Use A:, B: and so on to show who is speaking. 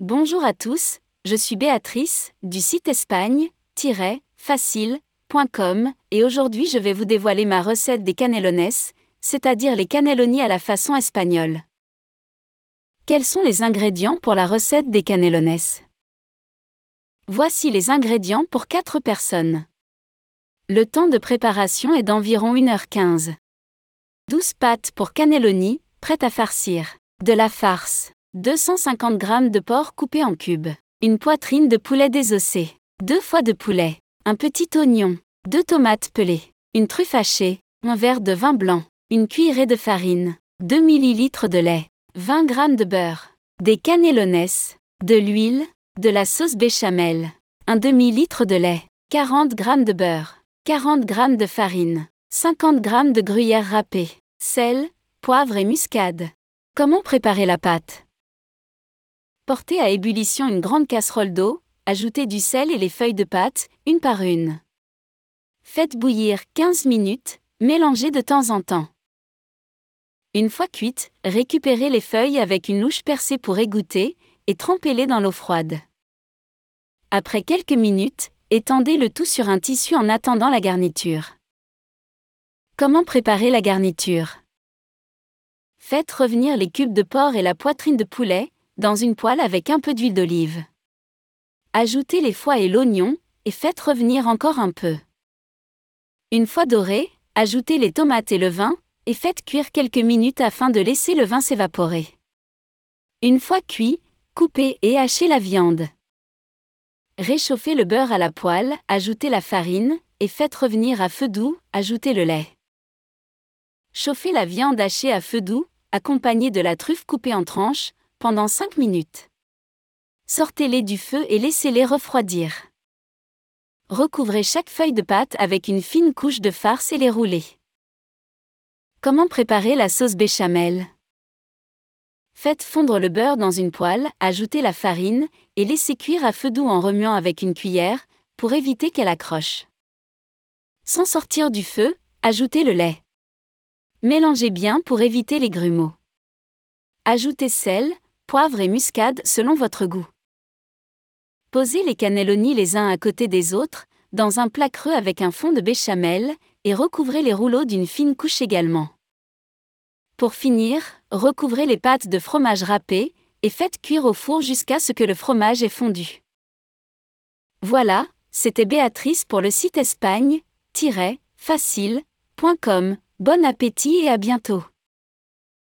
A: Bonjour à tous, je suis Béatrice, du site espagne-facile.com, et aujourd'hui je vais vous dévoiler ma recette des canelones, c'est-à-dire les cannelloni à la façon espagnole. Quels sont les ingrédients pour la recette des canelones Voici les ingrédients pour 4 personnes. Le temps de préparation est d'environ 1h15. 12 pâtes pour cannelloni, prêtes à farcir. De la farce. 250 g de porc coupé en cubes. Une poitrine de poulet désossé. Deux foies de poulet. Un petit oignon. Deux tomates pelées. Une truffe hachée. Un verre de vin blanc. Une cuillerée de farine. 2 ml de lait. 20 g de beurre. Des cannellones. De l'huile. De la sauce béchamel. Un demi-litre de lait. 40 g de beurre. 40 g de farine. 50 g de gruyère râpée. Sel, poivre et muscade. Comment préparer la pâte? Portez à ébullition une grande casserole d'eau, ajoutez du sel et les feuilles de pâte, une par une. Faites bouillir 15 minutes, mélangez de temps en temps. Une fois cuites, récupérez les feuilles avec une louche percée pour égoutter, et trempez-les dans l'eau froide. Après quelques minutes, étendez le tout sur un tissu en attendant la garniture. Comment préparer la garniture? Faites revenir les cubes de porc et la poitrine de poulet, dans une poêle avec un peu d'huile d'olive. Ajoutez les foies et l'oignon, et faites revenir encore un peu. Une fois doré, ajoutez les tomates et le vin, et faites cuire quelques minutes afin de laisser le vin s'évaporer. Une fois cuit, coupez et hachez la viande. Réchauffez le beurre à la poêle, ajoutez la farine, et faites revenir à feu doux, ajoutez le lait. Chauffez la viande hachée à feu doux, accompagnée de la truffe coupée en tranches, pendant 5 minutes. Sortez-les du feu et laissez-les refroidir. Recouvrez chaque feuille de pâte avec une fine couche de farce et les roulez. Comment préparer la sauce béchamel? Faites fondre le beurre dans une poêle, ajoutez la farine, et laissez cuire à feu doux en remuant avec une cuillère, pour éviter qu'elle accroche. Sans sortir du feu, ajoutez le lait. Mélangez bien pour éviter les grumeaux. Ajoutez sel, poivre et muscade selon votre goût. Posez les cannelloni les uns à côté des autres, dans un plat creux avec un fond de béchamel, et recouvrez les rouleaux d'une fine couche également. Pour finir, recouvrez les pâtes de fromage râpé, et faites cuire au four jusqu'à ce que le fromage ait fondu. Voilà, c'était Béatrice pour le site espagne-facile.com. Bon appétit et à bientôt.